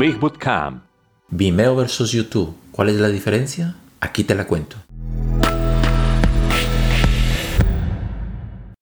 Big. Vimeo versus YouTube. ¿Cuál es la diferencia? Aquí te la cuento.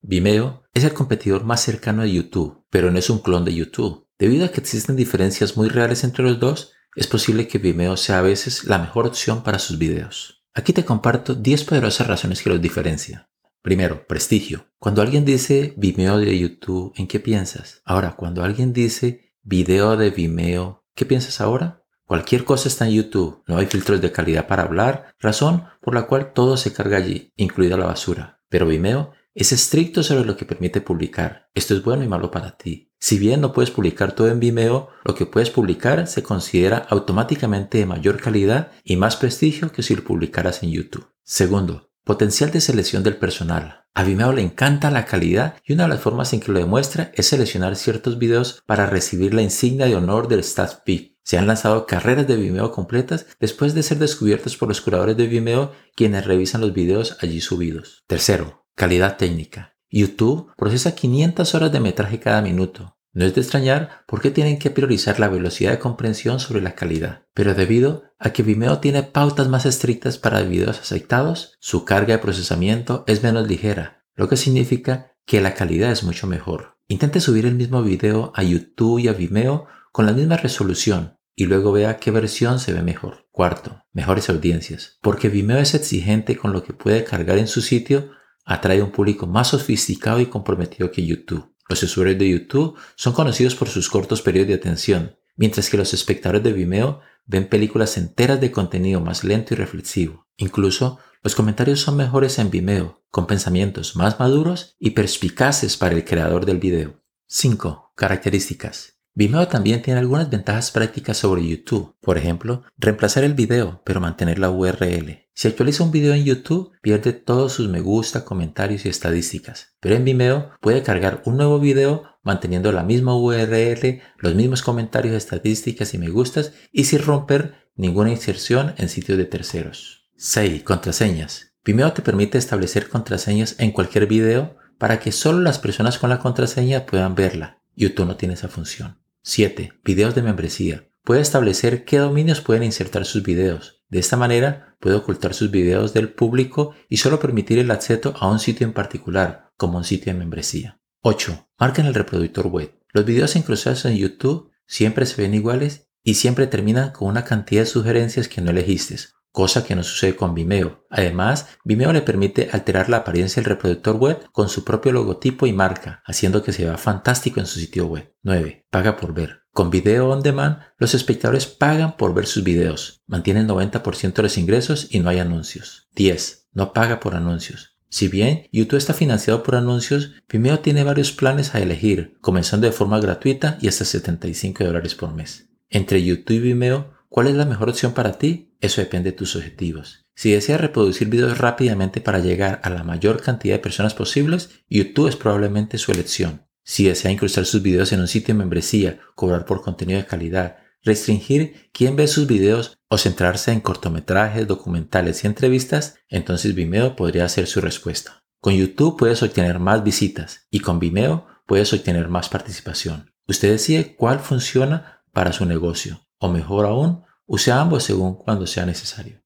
Vimeo es el competidor más cercano a YouTube, pero no es un clon de YouTube. Debido a que existen diferencias muy reales entre los dos, es posible que Vimeo sea a veces la mejor opción para sus videos. Aquí te comparto 10 poderosas razones que los diferencian. Primero, prestigio. Cuando alguien dice Vimeo de YouTube, ¿en qué piensas? Ahora, cuando alguien dice video de Vimeo, ¿qué piensas ahora? Cualquier cosa está en YouTube, no hay filtros de calidad para hablar, razón por la cual todo se carga allí, incluida la basura. Pero Vimeo es estricto sobre lo que permite publicar. Esto es bueno y malo para ti. Si bien no puedes publicar todo en Vimeo, lo que puedes publicar se considera automáticamente de mayor calidad y más prestigio que si lo publicaras en YouTube. Segundo, Potencial de selección del personal. A Vimeo le encanta la calidad y una de las formas en que lo demuestra es seleccionar ciertos videos para recibir la insignia de honor del Peak. Se han lanzado carreras de Vimeo completas después de ser descubiertos por los curadores de Vimeo quienes revisan los videos allí subidos. Tercero, calidad técnica. YouTube procesa 500 horas de metraje cada minuto. No es de extrañar por qué tienen que priorizar la velocidad de comprensión sobre la calidad, pero debido a que Vimeo tiene pautas más estrictas para videos aceptados, su carga de procesamiento es menos ligera, lo que significa que la calidad es mucho mejor. Intente subir el mismo video a YouTube y a Vimeo con la misma resolución y luego vea qué versión se ve mejor. Cuarto, mejores audiencias. Porque Vimeo es exigente con lo que puede cargar en su sitio, atrae un público más sofisticado y comprometido que YouTube. Los usuarios de YouTube son conocidos por sus cortos periodos de atención, mientras que los espectadores de Vimeo ven películas enteras de contenido más lento y reflexivo. Incluso, los comentarios son mejores en Vimeo, con pensamientos más maduros y perspicaces para el creador del video. 5. Características. Vimeo también tiene algunas ventajas prácticas sobre YouTube. Por ejemplo, reemplazar el video, pero mantener la URL. Si actualiza un video en YouTube, pierde todos sus me gusta, comentarios y estadísticas. Pero en Vimeo puede cargar un nuevo video manteniendo la misma URL, los mismos comentarios, estadísticas y me gustas y sin romper ninguna inserción en sitios de terceros. 6. Contraseñas. Vimeo te permite establecer contraseñas en cualquier video para que solo las personas con la contraseña puedan verla. YouTube no tiene esa función. 7. Videos de membresía. Puede establecer qué dominios pueden insertar sus videos. De esta manera puede ocultar sus videos del público y solo permitir el acceso a un sitio en particular, como un sitio de membresía. 8. Marca en el reproductor web. Los videos incrustados en YouTube siempre se ven iguales y siempre terminan con una cantidad de sugerencias que no elegiste, cosa que no sucede con Vimeo. Además, Vimeo le permite alterar la apariencia del reproductor web con su propio logotipo y marca, haciendo que se vea fantástico en su sitio web. 9. Paga por ver. Con Video On Demand, los espectadores pagan por ver sus videos, mantienen 90% de los ingresos y no hay anuncios. 10. No paga por anuncios. Si bien YouTube está financiado por anuncios, Vimeo tiene varios planes a elegir, comenzando de forma gratuita y hasta 75 dólares por mes. Entre YouTube y Vimeo, ¿cuál es la mejor opción para ti? Eso depende de tus objetivos. Si deseas reproducir videos rápidamente para llegar a la mayor cantidad de personas posibles, YouTube es probablemente su elección. Si desea incrustar sus videos en un sitio de membresía, cobrar por contenido de calidad, restringir quién ve sus videos o centrarse en cortometrajes, documentales y entrevistas, entonces Vimeo podría ser su respuesta. Con YouTube puedes obtener más visitas y con Vimeo puedes obtener más participación. Usted decide cuál funciona para su negocio o mejor aún, use ambos según cuando sea necesario.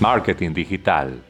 Marketing digital